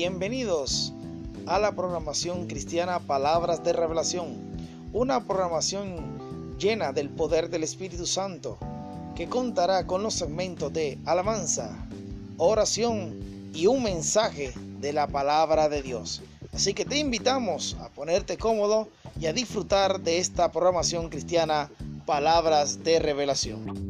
Bienvenidos a la programación cristiana Palabras de Revelación, una programación llena del poder del Espíritu Santo que contará con los segmentos de alabanza, oración y un mensaje de la palabra de Dios. Así que te invitamos a ponerte cómodo y a disfrutar de esta programación cristiana Palabras de Revelación.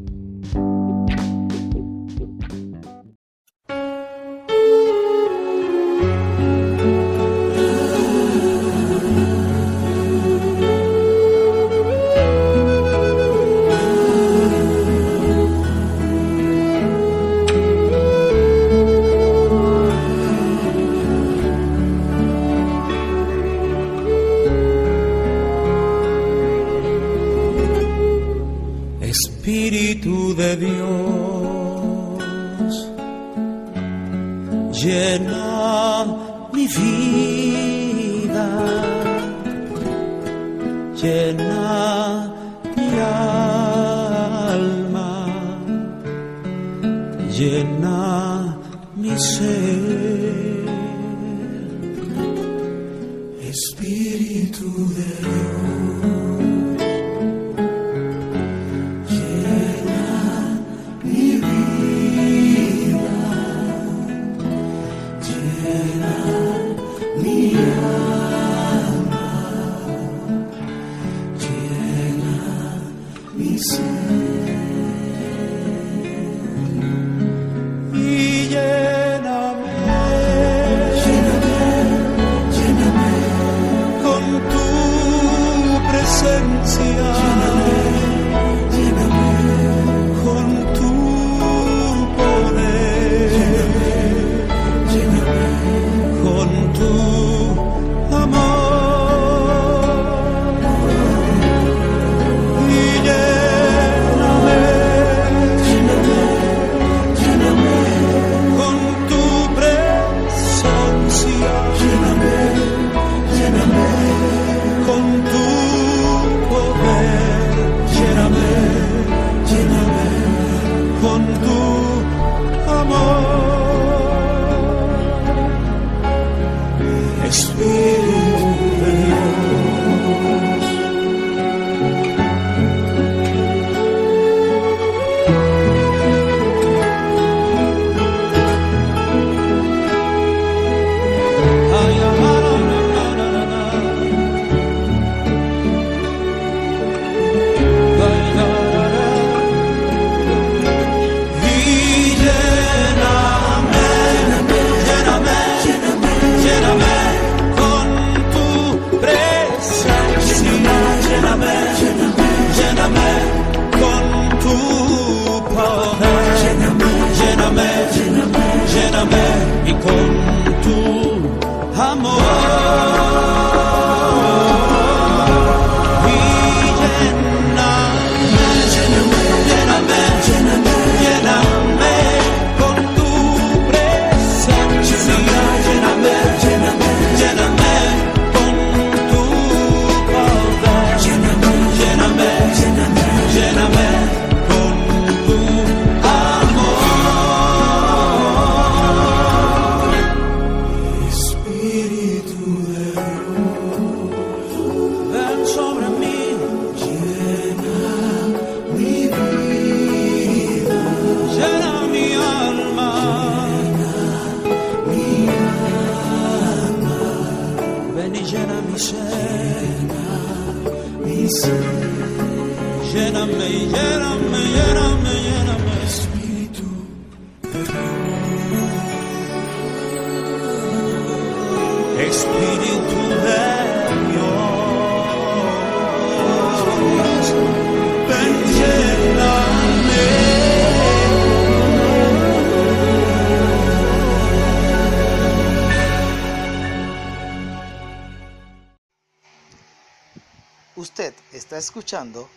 escuchando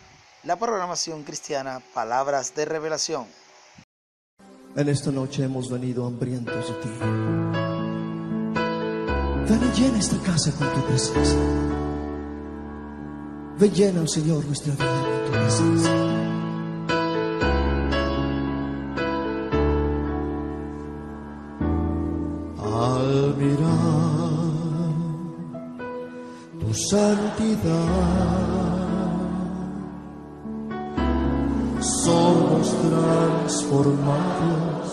la programación cristiana Palabras de Revelación. En esta noche hemos venido hambrientos de ti. Ven llena esta casa con tu presencia. Ven llena, oh Señor, nuestra vida con tu presencia. Al mirar tu santidad transformados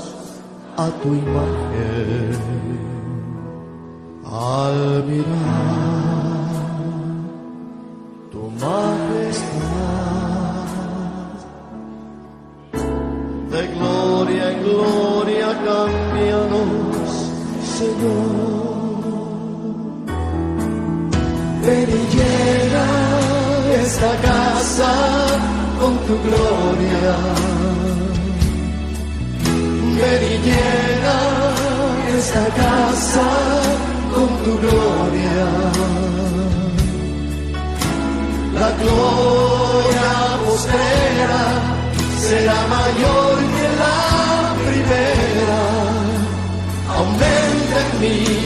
a tu imagen al mirar tu majestad. De gloria en gloria cambianos, Señor. Ven y llena esta casa con tu gloria. Llena esta casa con tu gloria. La gloria postrera será mayor que la primera. Aumenta en mí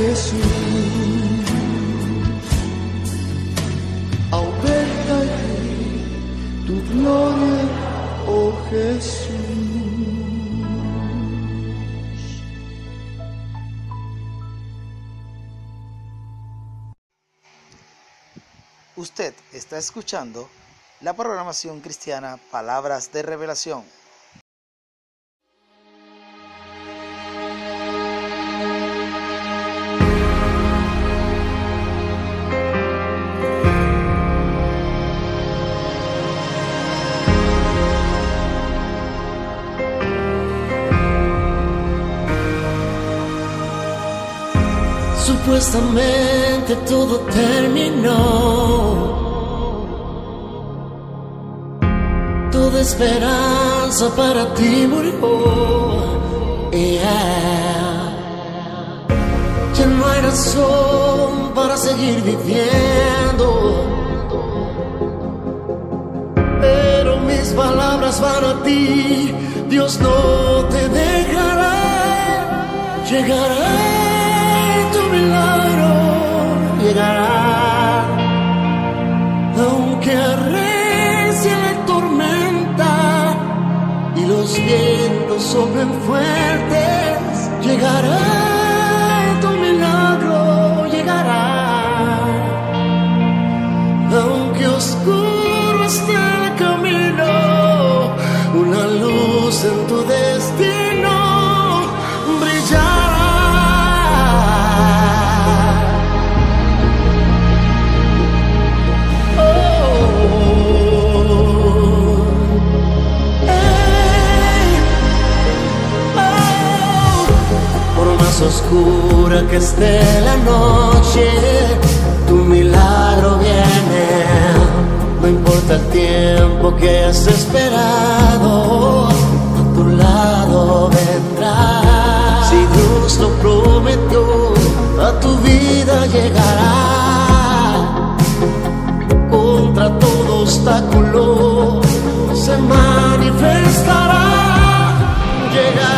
Jesús. En tu oh Jesús. Usted está escuchando la programación cristiana Palabras de Revelación. Supuestamente todo terminó. Toda esperanza para ti murió. Yeah. Ya no hay razón para seguir viviendo. Pero mis palabras van a ti. Dios no te dejará. Llegará soplen fuertes, llegará oscura que esté la noche, tu milagro viene. No importa el tiempo que has esperado, a tu lado vendrá. Si Dios lo prometió, a tu vida llegará contra todo obstáculo se manifestará. Llegará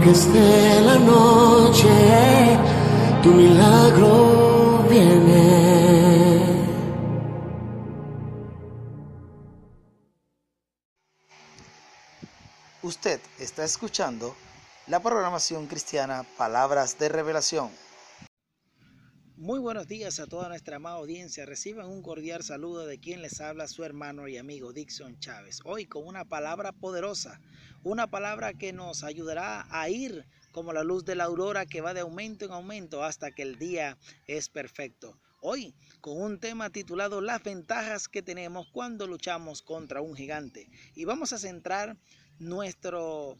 que esté la noche, tu milagro viene. Usted está escuchando la programación cristiana Palabras de Revelación. Muy buenos días a toda nuestra amada audiencia. Reciban un cordial saludo de quien les habla su hermano y amigo Dixon Chávez. Hoy con una palabra poderosa, una palabra que nos ayudará a ir como la luz de la aurora que va de aumento en aumento hasta que el día es perfecto. Hoy con un tema titulado Las ventajas que tenemos cuando luchamos contra un gigante. Y vamos a centrar nuestro,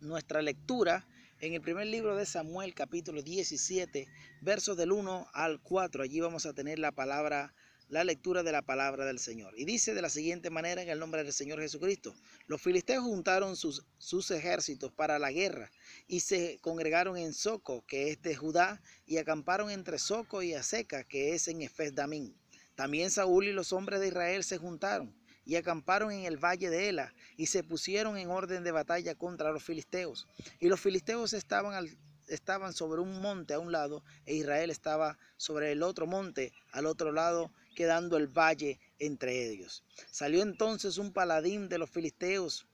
nuestra lectura en el primer libro de Samuel, capítulo 17, versos del 1 al 4. Allí vamos a tener la palabra, la lectura de la palabra del Señor. Y dice de la siguiente manera en el nombre del Señor Jesucristo. Los filisteos juntaron sus, sus ejércitos para la guerra y se congregaron en Soco, que es de Judá, y acamparon entre Soco y Aseca, que es en Efes Damín. También Saúl y los hombres de Israel se juntaron y acamparon en el valle de Ela y se pusieron en orden de batalla contra los filisteos. Y los filisteos estaban, estaban sobre un monte a un lado e Israel estaba sobre el otro monte al otro lado, quedando el valle entre ellos. Salió entonces un paladín de los filisteos,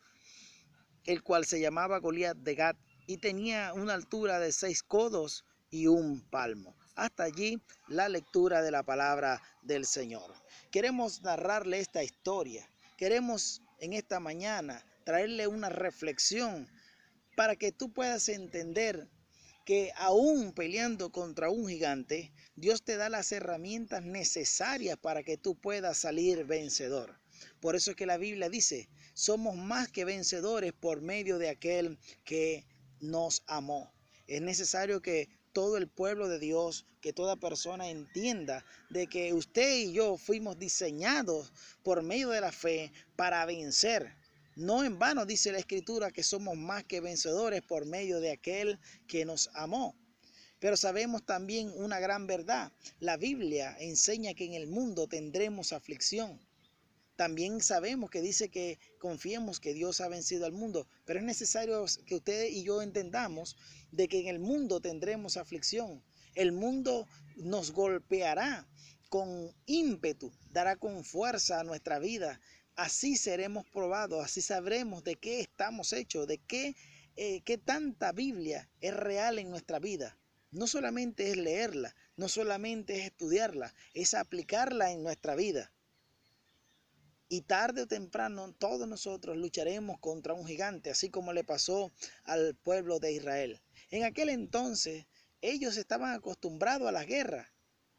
el cual se llamaba Goliat de Gat y tenía una altura de seis codos y un palmo. Hasta allí la lectura de la palabra del Señor. Queremos narrarle esta historia. Queremos en esta mañana traerle una reflexión para que tú puedas entender que aún peleando contra un gigante, Dios te da las herramientas necesarias para que tú puedas salir vencedor. Por eso es que la Biblia dice, somos más que vencedores por medio de aquel que nos amó. Es necesario que todo el pueblo de Dios, que toda persona entienda de que usted y yo fuimos diseñados por medio de la fe para vencer. No en vano dice la escritura que somos más que vencedores por medio de aquel que nos amó. Pero sabemos también una gran verdad. La Biblia enseña que en el mundo tendremos aflicción. También sabemos que dice que confiemos que Dios ha vencido al mundo, pero es necesario que usted y yo entendamos de que en el mundo tendremos aflicción. El mundo nos golpeará con ímpetu, dará con fuerza a nuestra vida. Así seremos probados, así sabremos de qué estamos hechos, de qué, eh, qué tanta Biblia es real en nuestra vida. No solamente es leerla, no solamente es estudiarla, es aplicarla en nuestra vida. Y tarde o temprano todos nosotros lucharemos contra un gigante, así como le pasó al pueblo de Israel. En aquel entonces ellos estaban acostumbrados a la guerra,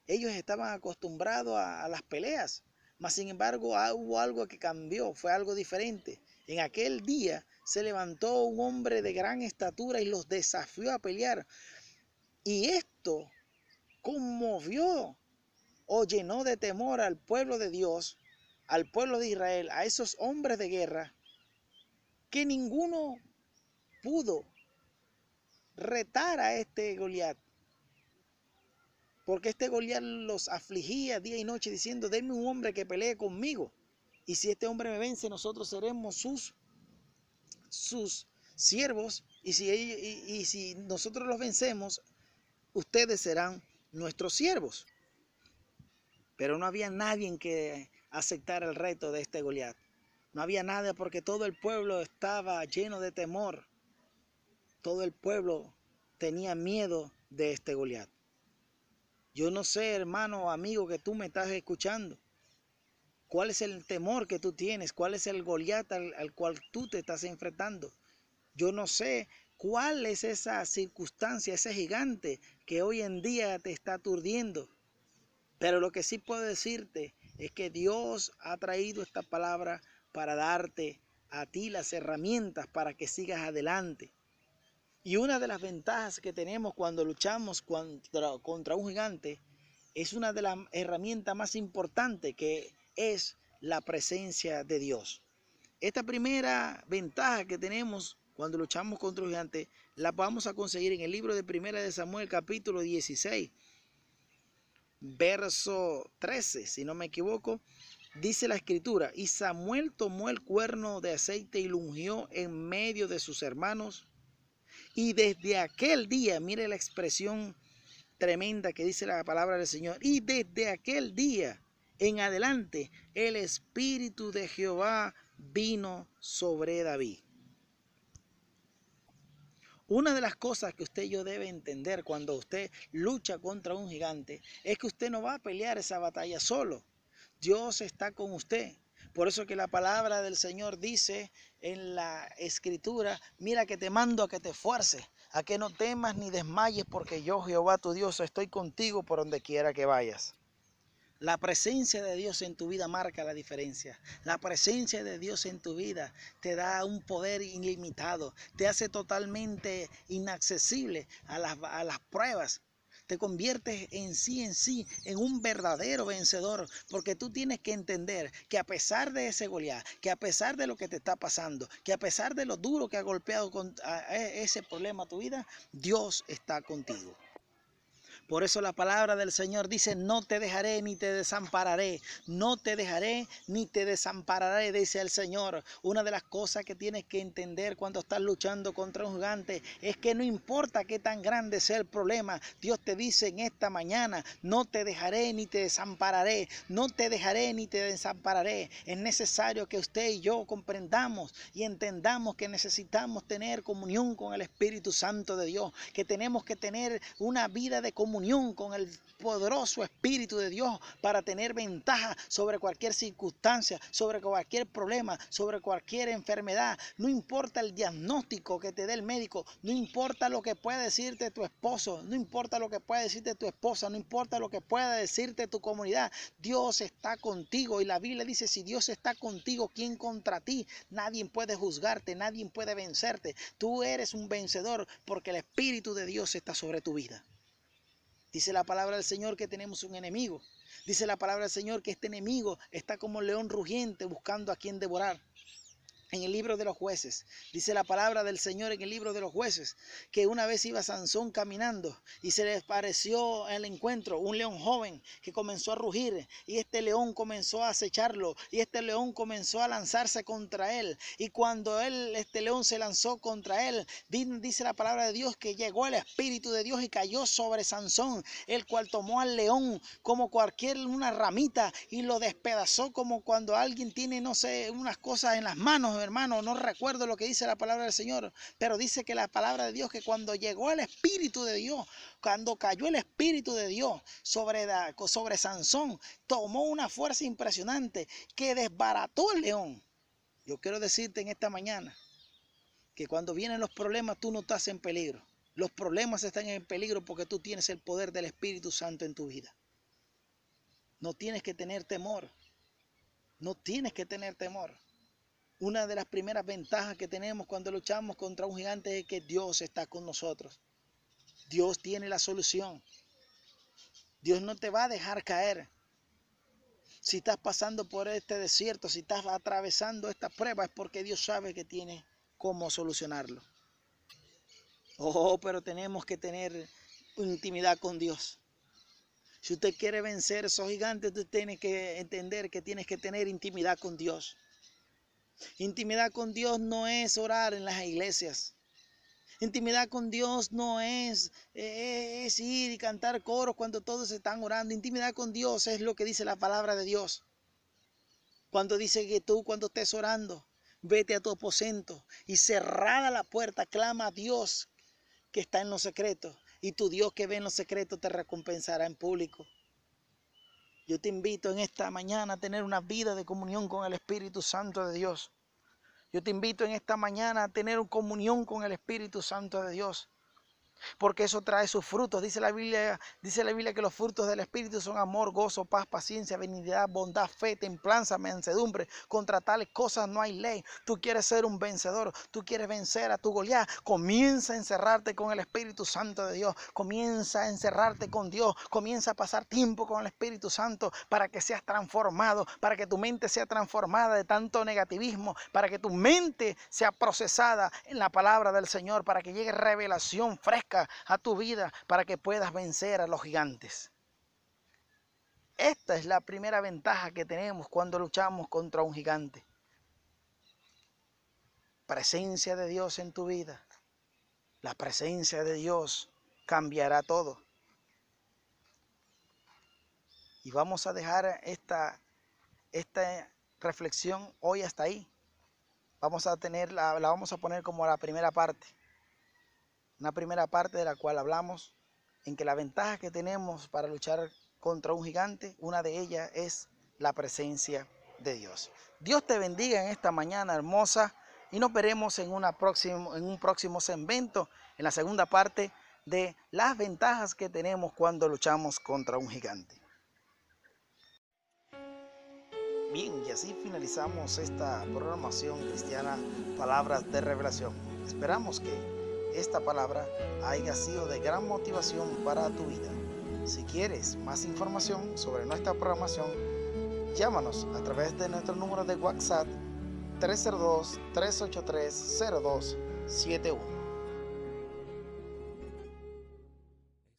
ellos estaban acostumbrados a, las peleas, mas sin embargo hubo algo que cambió, fue algo diferente. En aquel día se levantó un hombre de gran estatura y los desafió a pelear. Y esto conmovió o llenó de temor al pueblo de Dios al pueblo de Israel, a esos hombres de guerra, que ninguno pudo retar a este Goliat. Porque este Goliat los afligía día y noche diciendo, denme un hombre que pelee conmigo. Y si este hombre me vence, nosotros seremos sus, sus siervos. Y si, y si nosotros los vencemos, ustedes serán nuestros siervos. Pero no había nadie que aceptar el reto de este Goliat. No había nada porque todo el pueblo estaba lleno de temor. Todo el pueblo tenía miedo de este Goliat. Yo no sé, hermano o amigo, que tú me estás escuchando. ¿Cuál es el temor que tú tienes? ¿Cuál es el Goliat al, al cual tú te estás enfrentando? Yo no sé cuál es esa circunstancia, ese gigante que hoy en día te está aturdiendo. Pero lo que sí puedo decirte es que Dios ha traído esta palabra para darte a ti las herramientas para que sigas adelante. Y una de las ventajas que tenemos cuando luchamos contra, un gigante es una de las herramientas más importantes que es la presencia de Dios. Esta primera ventaja que tenemos cuando luchamos contra un gigante la vamos a conseguir en el libro de Primera de Samuel capítulo 16 verso 13, si no me equivoco, dice la escritura, y Samuel tomó el cuerno de aceite y lo ungió en medio de sus hermanos. Y desde aquel día, mire la expresión tremenda que dice la palabra del Señor, y desde aquel día en adelante el Espíritu de Jehová vino sobre David. Una de las cosas que usted y yo debe entender cuando usted lucha contra un gigante es que usted no va a pelear esa batalla solo. Dios está con usted. Por eso que la palabra del Señor dice en la escritura, mira que te mando a que te esfuerces, a que no temas ni desmayes, porque yo Jehová tu Dios estoy contigo por donde quiera que vayas. La presencia de Dios en tu vida marca la diferencia. La presencia de Dios en tu vida te da un poder ilimitado, te hace totalmente inaccesible a las, a las pruebas, te conviertes en sí en sí en un verdadero vencedor, porque tú tienes que entender que a pesar de ese Goliat, que a pesar de lo que te está pasando, que a pesar de lo duro que ha golpeado con, ese problema tu vida, Dios está contigo. Por eso la palabra del Señor dice, no te dejaré ni te desampararé, no te dejaré ni te desampararé, dice el Señor. Una de las cosas que tienes que entender cuando estás luchando contra un gigante es que no importa qué tan grande sea el problema, Dios te dice en esta mañana, no te dejaré ni te desampararé, no te dejaré ni te desampararé. Es necesario que usted y yo comprendamos y entendamos que necesitamos tener comunión con el Espíritu Santo de Dios, que tenemos que tener una vida de comunión con el poderoso Espíritu de Dios para tener ventaja sobre cualquier circunstancia, sobre cualquier problema, sobre cualquier enfermedad. No importa el diagnóstico que te dé el médico, no importa lo que pueda decirte tu esposo, no importa lo que pueda decirte tu esposa, no importa lo que pueda decirte tu comunidad. Dios está contigo y la Biblia dice, si Dios está contigo, ¿quién contra ti? Nadie puede juzgarte, nadie puede vencerte. Tú eres un vencedor porque el Espíritu de Dios está sobre tu vida. Dice la palabra del Señor que tenemos un enemigo. Dice la palabra del Señor que este enemigo está como un león rugiente buscando a quien devorar en el libro de los jueces. Dice la palabra del Señor en el libro de los jueces que una vez iba Sansón caminando y se le pareció el encuentro un león joven que comenzó a rugir y este león comenzó a acecharlo y este león comenzó a lanzarse contra él y cuando él este león se lanzó contra él dice la palabra de Dios que llegó el espíritu de Dios y cayó sobre Sansón el cual tomó al león como cualquier una ramita y lo despedazó como cuando alguien tiene no sé unas cosas en las manos hermano, no recuerdo lo que dice la palabra del Señor, pero dice que la palabra de Dios, que cuando llegó el Espíritu de Dios, cuando cayó el Espíritu de Dios sobre, sobre Sansón, tomó una fuerza impresionante que desbarató el león. Yo quiero decirte en esta mañana que cuando vienen los problemas tú no estás en peligro. Los problemas están en peligro porque tú tienes el poder del Espíritu Santo en tu vida. No tienes que tener temor. No tienes que tener temor. Una de las primeras ventajas que tenemos cuando luchamos contra un gigante es que Dios está con nosotros. Dios tiene la solución. Dios no te va a dejar caer. Si estás pasando por este desierto, si estás atravesando esta prueba, es porque Dios sabe que tiene cómo solucionarlo. Oh, pero tenemos que tener intimidad con Dios. Si usted quiere vencer esos gigantes, usted tiene que entender que tienes que tener intimidad con Dios. Intimidad con Dios no es orar en las iglesias. Intimidad con Dios no es, eh, es ir y cantar coros cuando todos están orando. Intimidad con Dios es lo que dice la palabra de Dios. Cuando dice que tú cuando estés orando, vete a tu aposento y cerrada la puerta, clama a Dios que está en los secretos. Y tu Dios que ve en los secretos te recompensará en público. Yo te invito en esta mañana a tener una vida de comunión con el Espíritu Santo de Dios. Yo te invito en esta mañana a tener comunión con el Espíritu Santo de Dios porque eso trae sus frutos. Dice la Biblia, dice la Biblia que los frutos del Espíritu son amor, gozo, paz, paciencia, benignidad, bondad, fe, templanza, mansedumbre. Contra tales cosas no hay ley. Tú quieres ser un vencedor, tú quieres vencer a tu Goliat. Comienza a encerrarte con el Espíritu Santo de Dios. Comienza a encerrarte con Dios. Comienza a pasar tiempo con el Espíritu Santo para que seas transformado, para que tu mente sea transformada de tanto negativismo, para que tu mente sea procesada en la palabra del Señor, para que llegue revelación fresca a tu vida para que puedas vencer a los gigantes. Esta es la primera ventaja que tenemos cuando luchamos contra un gigante. Presencia de Dios en tu vida. La presencia de Dios cambiará todo. Y vamos a dejar esta, esta reflexión hoy hasta ahí. Vamos a tener la vamos a poner como la primera parte. Una primera parte de la cual hablamos en que la ventaja que tenemos para luchar contra un gigante, una de ellas es la presencia de Dios. Dios te bendiga en esta mañana hermosa y nos veremos en, una en un próximo segmento, en la segunda parte de las ventajas que tenemos cuando luchamos contra un gigante. Bien, y así finalizamos esta programación cristiana Palabras de Revelación. Esperamos que esta palabra haya sido de gran motivación para tu vida. Si quieres más información sobre nuestra programación, llámanos a través de nuestro número de WhatsApp 302-383-0271.